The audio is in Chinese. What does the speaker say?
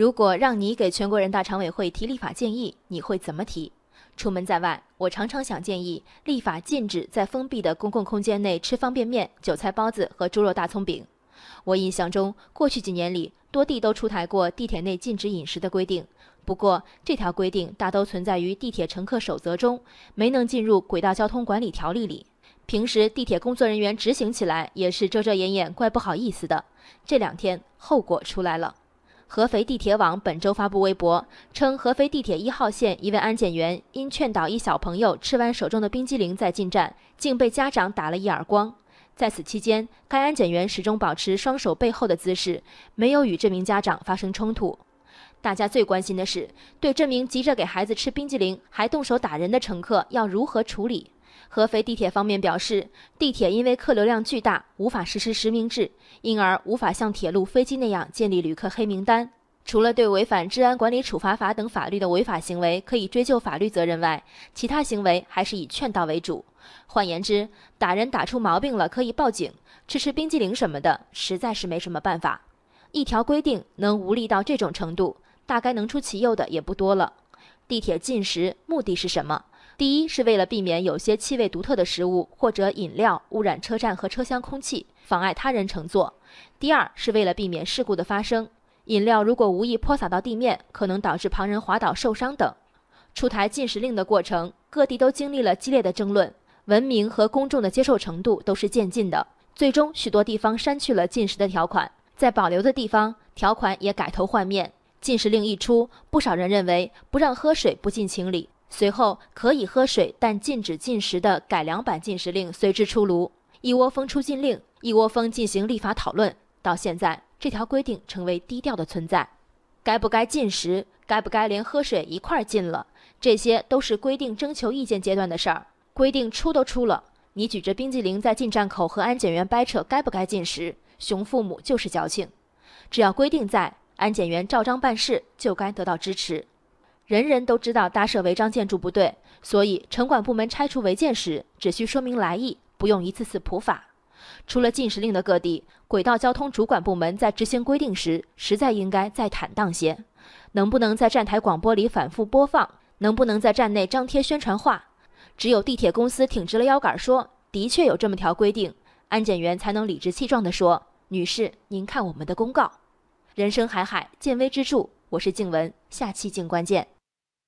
如果让你给全国人大常委会提立法建议，你会怎么提？出门在外，我常常想建议立法禁止在封闭的公共空间内吃方便面、韭菜包子和猪肉大葱饼。我印象中，过去几年里，多地都出台过地铁内禁止饮食的规定。不过，这条规定大都存在于地铁乘客守则中，没能进入轨道交通管理条例里。平时地铁工作人员执行起来也是遮遮掩掩，怪不好意思的。这两天后果出来了。合肥地铁网本周发布微博称，合肥地铁一号线一位安检员因劝导一小朋友吃完手中的冰激凌再进站，竟被家长打了一耳光。在此期间，该安检员始终保持双手背后的姿势，没有与这名家长发生冲突。大家最关心的是，对这名急着给孩子吃冰激凌还动手打人的乘客要如何处理？合肥地铁方面表示，地铁因为客流量巨大，无法实施实名制，因而无法像铁路、飞机那样建立旅客黑名单。除了对违反治安管理处罚法等法律的违法行为可以追究法律责任外，其他行为还是以劝导为主。换言之，打人打出毛病了可以报警，吃吃冰激凌什么的实在是没什么办法。一条规定能无力到这种程度，大概能出其右的也不多了。地铁禁食目的是什么？第一是为了避免有些气味独特的食物或者饮料污染车站和车厢空气，妨碍他人乘坐；第二是为了避免事故的发生，饮料如果无意泼洒到地面，可能导致旁人滑倒受伤等。出台禁食令的过程，各地都经历了激烈的争论，文明和公众的接受程度都是渐进的。最终，许多地方删去了禁食的条款，在保留的地方，条款也改头换面。禁食令一出，不少人认为不让喝水不近情理。随后，可以喝水但禁止进食的改良版禁食令随之出炉，一窝蜂出禁令，一窝蜂进行立法讨论。到现在，这条规定成为低调的存在。该不该禁食？该不该连喝水一块儿禁了？这些都是规定征求意见阶段的事儿。规定出都出了，你举着冰激凌在进站口和安检员掰扯该不该禁食，熊父母就是矫情。只要规定在，安检员照章办事就该得到支持。人人都知道搭设违章建筑不对，所以城管部门拆除违建时只需说明来意，不用一次次普法。除了禁食令的各地，轨道交通主管部门在执行规定时，实在应该再坦荡些。能不能在站台广播里反复播放？能不能在站内张贴宣传画？只有地铁公司挺直了腰杆说的确有这么条规定，安检员才能理直气壮地说：“女士，您看我们的公告。”人生海海，见微知著。我是静文，下期静观见。